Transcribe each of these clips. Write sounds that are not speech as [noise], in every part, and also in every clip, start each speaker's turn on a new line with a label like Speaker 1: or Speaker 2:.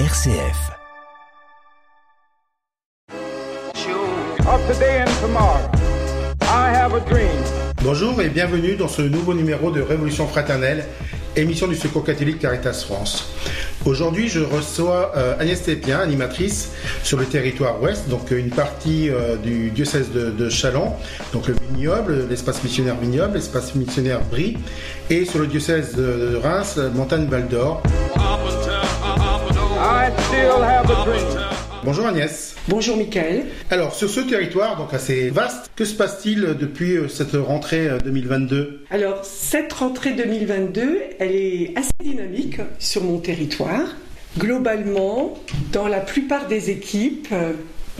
Speaker 1: RCF.
Speaker 2: Bonjour et bienvenue dans ce nouveau numéro de Révolution fraternelle, émission du Secours catholique Caritas France. Aujourd'hui, je reçois euh, Agnès Tépien, animatrice sur le territoire ouest, donc une partie euh, du diocèse de, de Châlons, donc le vignoble, l'espace missionnaire vignoble, l'espace missionnaire Brie, et sur le diocèse de, de Reims, Bonjour Agnès.
Speaker 3: Bonjour Michael.
Speaker 2: Alors sur ce territoire, donc assez vaste, que se passe-t-il depuis euh, cette rentrée 2022
Speaker 3: Alors cette rentrée 2022, elle est assez dynamique sur mon territoire. Globalement, dans la plupart des équipes, euh,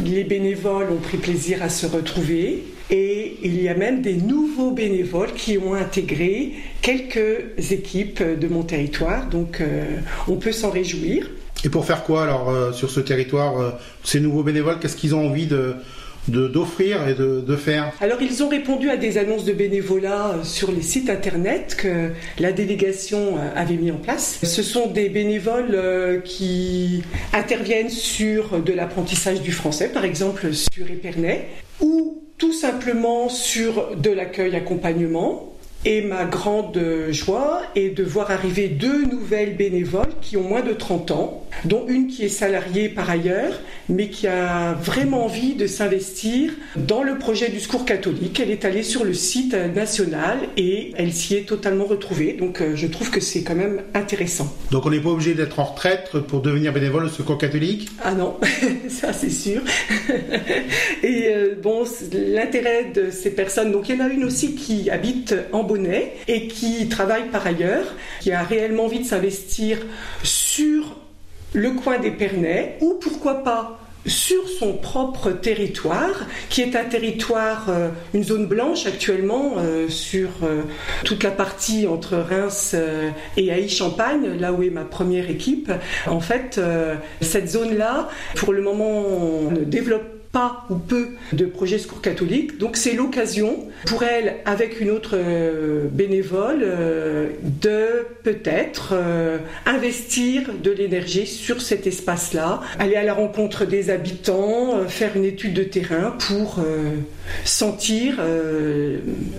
Speaker 3: les bénévoles ont pris plaisir à se retrouver et il y a même des nouveaux bénévoles qui ont intégré quelques équipes de mon territoire, donc euh, on peut s'en réjouir.
Speaker 2: Et pour faire quoi alors euh, sur ce territoire euh, Ces nouveaux bénévoles, qu'est-ce qu'ils ont envie de d'offrir et de, de, faire?
Speaker 3: Alors ils ont répondu à des annonces de bénévolat sur les sites internet que la délégation avait mis en place. Ce sont des bénévoles qui interviennent sur de l'apprentissage du français, par exemple sur Épernay, ou tout simplement sur de l'accueil accompagnement et ma grande joie est de voir arriver deux nouvelles bénévoles qui ont moins de 30 ans, dont une qui est salariée par ailleurs, mais qui a vraiment envie de s'investir dans le projet du secours catholique. Elle est allée sur le site national et elle s'y est totalement retrouvée. Donc euh, je trouve que c'est quand même intéressant.
Speaker 2: Donc on n'est pas obligé d'être en retraite pour devenir bénévole au secours catholique?
Speaker 3: Ah non, [laughs] ça c'est sûr. [laughs] et euh, bon, l'intérêt de ces personnes, donc il y en a une aussi qui habite en et qui travaille par ailleurs, qui a réellement envie de s'investir sur le coin des Pernets ou pourquoi pas sur son propre territoire, qui est un territoire, euh, une zone blanche actuellement euh, sur euh, toute la partie entre Reims et Haï-Champagne, là où est ma première équipe. En fait, cette zone-là, pour le moment, ne développe pas ou peu de projets secours catholiques. Donc c'est l'occasion pour elle, avec une autre euh, bénévole, euh, de peut-être euh, investir de l'énergie sur cet espace-là, aller à la rencontre des habitants, faire une étude de terrain pour sentir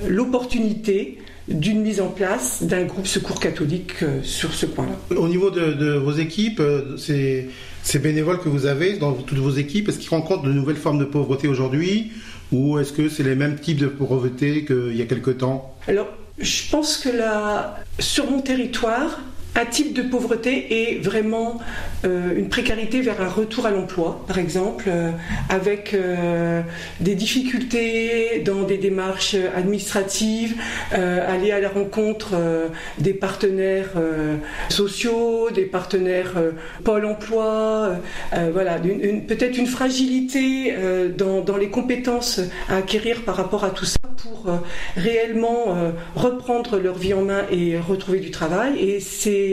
Speaker 3: l'opportunité d'une mise en place d'un groupe secours catholique sur ce point-là.
Speaker 2: Au niveau de, de vos équipes, c'est ces bénévoles que vous avez dans toutes vos équipes, est-ce qu'ils rencontrent de nouvelles formes de pauvreté aujourd'hui ou est-ce que c'est les mêmes types de pauvreté qu'il y a quelque temps?
Speaker 3: Alors, je pense que là, sur mon territoire, un type de pauvreté est vraiment euh, une précarité vers un retour à l'emploi, par exemple, euh, avec euh, des difficultés dans des démarches administratives, aller à la rencontre des partenaires sociaux, des partenaires Pôle emploi, voilà, peut-être une fragilité dans, les compétences à acquérir par rapport à tout ça pour réellement reprendre leur vie en main et retrouver du travail. Et c'est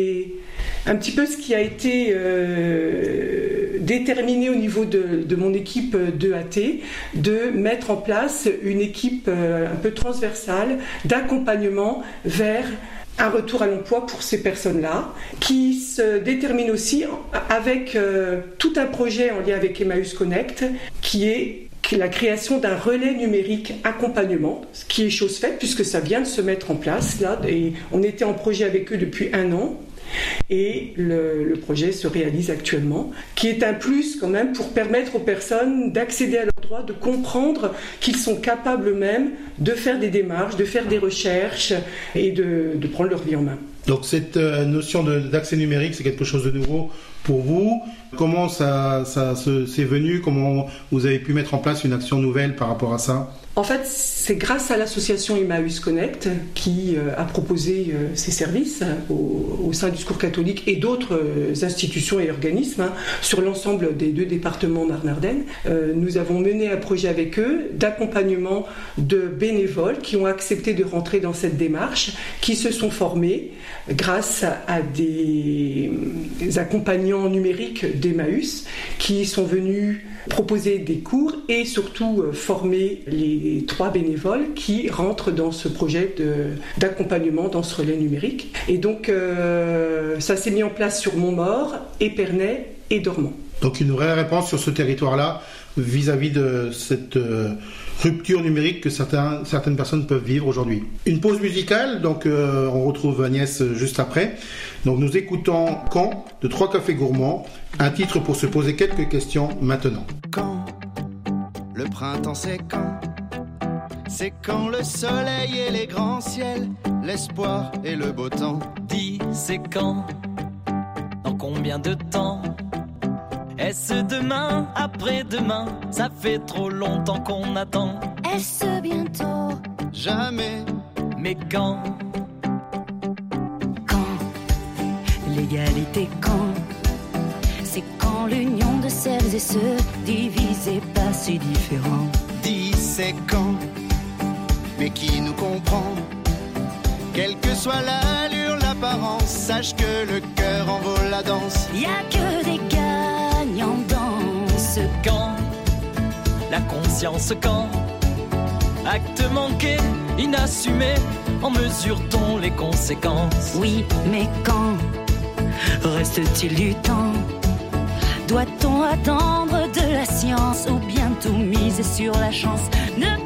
Speaker 3: un petit peu ce qui a été euh, déterminé au niveau de, mon équipe de AT, de mettre en place une équipe euh, un peu transversale d'accompagnement vers un retour à l'emploi pour ces personnes-là, qui se détermine aussi avec euh, tout un projet en lien avec Emmaüs Connect, qui est la création d'un relais numérique accompagnement, ce qui est chose faite puisque ça vient de se mettre en place là, et on était en projet avec eux depuis un an. Et le, projet se réalise actuellement, qui est un plus quand même pour permettre aux personnes d'accéder à leurs droits, de comprendre qu'ils sont capables eux-mêmes de faire des démarches, de faire des recherches et de, prendre leur vie en main.
Speaker 2: Donc cette euh, notion d'accès numérique, c'est quelque chose de nouveau pour vous. Comment ça, ça s'est venu? Comment vous avez pu mettre en place une action nouvelle par rapport à ça?
Speaker 3: En fait, c'est grâce à l'association Emmaüs Connect qui euh, a proposé euh, ses services hein, au, sein du Secours catholique et d'autres euh, institutions et organismes hein, sur l'ensemble des deux départements Marne-Ardenne. nous avons mené un projet avec eux d'accompagnement de bénévoles qui ont accepté de rentrer dans cette démarche, qui se sont formés grâce à des accompagnants numériques d'Emmaüs qui sont venus proposer des cours et surtout former les trois bénévoles qui rentrent dans ce projet d'accompagnement dans ce relais numérique. Et donc, euh, ça s'est mis en place sur Montmort, Épernay et dormant.
Speaker 2: Donc une vraie réponse sur ce territoire-là vis-à-vis de cette euh, rupture numérique que certains, certaines personnes peuvent vivre aujourd'hui. Une pause musicale, donc euh, on retrouve Agnès juste après. Donc nous écoutons Quand de Trois Cafés Gourmands, un titre pour se poser quelques questions maintenant.
Speaker 1: Quand le printemps c'est quand? C'est quand le soleil et les grands ciels, l'espoir et le beau temps.
Speaker 4: Dis c'est quand? Dans combien de temps? Est-ce demain, après-demain Ça fait trop longtemps qu'on attend.
Speaker 5: Est-ce bientôt
Speaker 1: Jamais.
Speaker 4: Mais quand
Speaker 5: Quand L'égalité quand C'est quand l'union de celles et ceux divisés pas si différents.
Speaker 1: Dis c'est quand Mais qui nous comprend Quelle que soit l'allure, l'apparence, sache que le cœur en vaut la danse.
Speaker 5: Y a que des gagnants dans ce
Speaker 4: Quand La conscience quand Acte manqué, inassumé, en mesure-t-on les conséquences.
Speaker 5: Oui, mais quand reste-t-il du temps? Doit-on attendre de la science ou bien tout miser sur la chance? Ne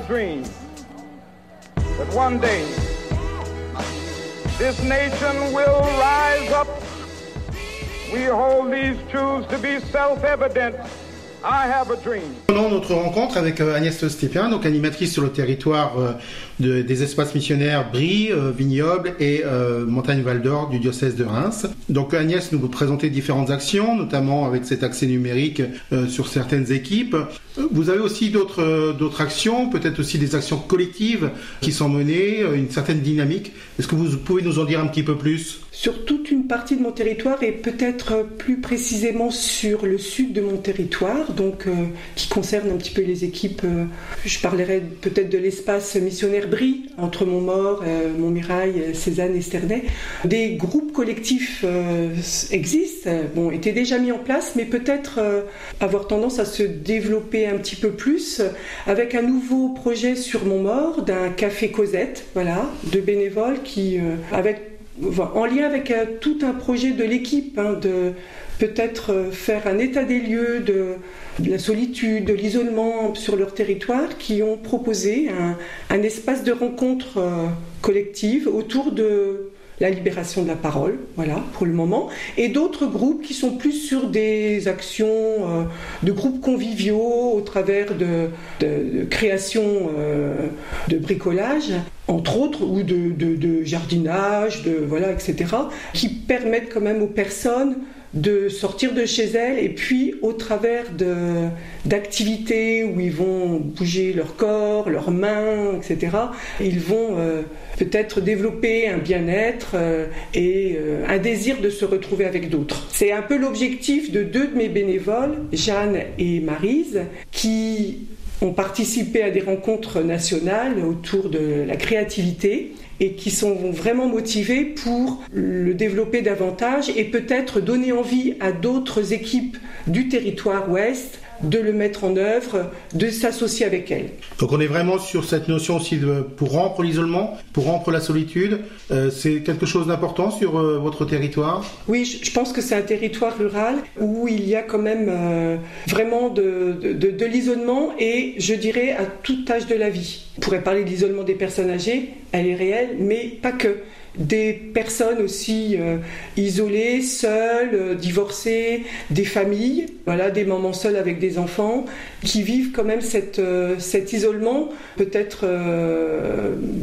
Speaker 6: Dream that one day this nation will rise up. We hold these truths to be self evident. I have a dream.
Speaker 2: Prenons notre rencontre avec euh, Agnès Stépien, donc animatrice sur le territoire euh, de- des espaces missionnaires Brie, euh, Vignoble et euh, Montagne Val d'Or du diocèse de Reims. Donc Agnès nous vous présenter différentes actions, notamment avec cet accès numérique euh, sur certaines équipes. Vous avez aussi d'autres euh, d'autres actions, peut-être aussi des actions collectives qui sont menées, une certaine dynamique. Est-ce que vous pouvez nous en dire un petit peu plus?
Speaker 3: Sur une partie de mon territoire et peut-être plus précisément sur le sud de mon territoire, donc euh, qui concerne un petit peu les équipes. euh, je parlerai peut-être de l'espace missionnaire Brie entre Montmort, euh, Montmirail, euh, Cézanne et Sternay. Des groupes collectifs existent, bon, étaient déjà mis en place, mais peut-être avoir tendance à se développer un petit peu plus avec un nouveau projet sur Montmort d'un café Cosette, voilà, de bénévoles qui, avec En lien avec euh, tout un projet de l'équipe, hein, de peut-être euh, faire un état des lieux de, la solitude, de l'isolement sur leur territoire, qui ont proposé un, un espace de rencontre euh, collective autour de la libération de la parole, voilà, pour le moment, et d'autres groupes qui sont plus sur des actions euh, de groupes conviviaux au travers de, de, de création euh, de bricolage, entre autres, ou de, de jardinage, de voilà, etc., qui permettent quand même aux personnes de sortir de chez elles et puis au travers d'activités où ils vont bouger leur corps, leurs mains, etc., ils vont euh, peut-être développer un bien-être euh, et euh, un désir de se retrouver avec d'autres. C'est un peu l'objectif de deux de mes bénévoles, Jeanne et Marise, qui ont participé à des rencontres nationales autour de la créativité et qui sont vraiment motivés pour le développer davantage et peut-être donner envie à d'autres équipes du territoire ouest de le mettre en œuvre, de s'associer avec elles.
Speaker 2: Donc on est vraiment sur cette notion aussi de pour rompre l'isolement, pour rompre la solitude. Euh, c'est quelque chose d'important sur euh, votre territoire?
Speaker 3: Oui, je je pense que c'est un territoire rural où il y a quand même euh, vraiment de, de- de- de l'isolement et je dirais à tout âge de la vie. On pourrait parler de l'isolement des personnes âgées, elle est réelle, mais pas que. Des personnes aussi euh, isolées, seules, euh, divorcées, des familles, voilà, des mamans seules avec des enfants, qui vivent quand même cette, euh, cet isolement, peut-être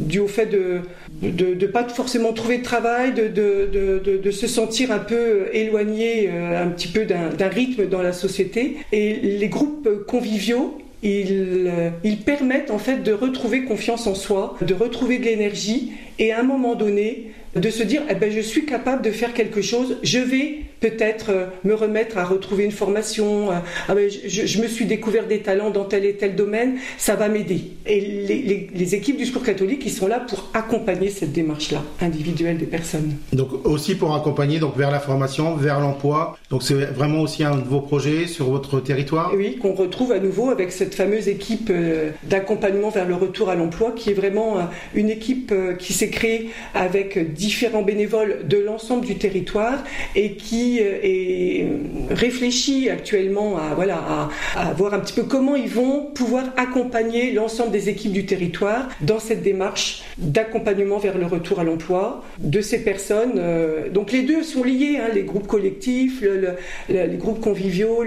Speaker 3: dû au fait de ne pas forcément trouver de travail, de, de, de, se sentir un peu éloigné un petit peu d'un rythme dans la société. Et les groupes conviviaux, ils, euh, permettent en fait de retrouver confiance en soi, de retrouver de l'énergie et à un moment donné de se dire eh ben, je suis capable de faire quelque chose, je vais peut-être euh, me remettre à retrouver une formation. euh, ah ben, je, je me suis découvert des talents dans tel et tel domaine, ça va m'aider. Et les, les- les équipes du Secours catholique, ils sont là pour accompagner cette démarche-là, individuelle des personnes.
Speaker 2: Donc aussi pour accompagner donc vers la formation, vers l'emploi. Donc c'est vraiment aussi un de vos projets sur votre territoire?
Speaker 3: Oui, qu'on retrouve à nouveau avec cette fameuse équipe euh, d'accompagnement vers le retour à l'emploi, qui est vraiment une équipe qui s'est créée avec différents bénévoles de l'ensemble du territoire et qui euh, est réfléchie actuellement à voilà à, à voir un petit peu comment ils vont pouvoir accompagner l'ensemble des équipes du territoire dans cette démarche d'accompagnement vers le retour à l'emploi de ces personnes. euh, donc les deux sont liés, hein, les groupes collectifs, le- le- le- les groupes conviviaux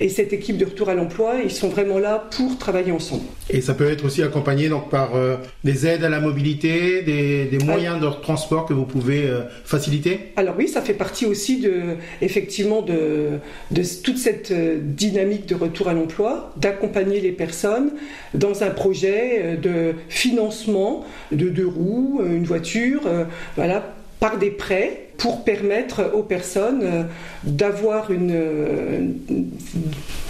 Speaker 3: et cette équipe de retour à l'emploi, ils sont vraiment là pour travailler ensemble.
Speaker 2: Et ça peut être aussi accompagné donc par euh, des aides à la mobilité, des, des moyens de transport que vous pouvez euh, faciliter?
Speaker 3: Alors oui, ça fait partie aussi de, effectivement, de, toute cette euh, dynamique de retour à l'emploi, d'accompagner les personnes dans un projet euh, de financement de deux roues, euh, une voiture, euh, par des prêts pour permettre aux personnes euh, d'avoir une, euh,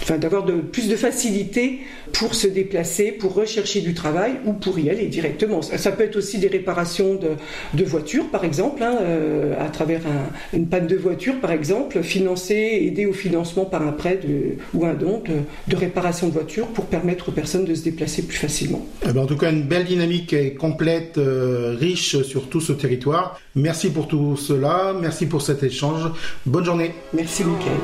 Speaker 3: enfin, d'avoir plus de facilité pour se déplacer, pour rechercher du travail ou pour y aller directement. Ça, peut être aussi des réparations de, voitures, par exemple, hein, euh, à travers un- une panne de voiture, par exemple, financer, aider au financement par un prêt ou un don de, réparation de voiture pour permettre aux personnes de se déplacer plus facilement.
Speaker 2: Eh ben, en tout cas, une belle dynamique et complète, riche sur tout ce territoire. Merci pour tout cela. Merci pour cet échange. Bonne journée.
Speaker 3: Merci, Michael.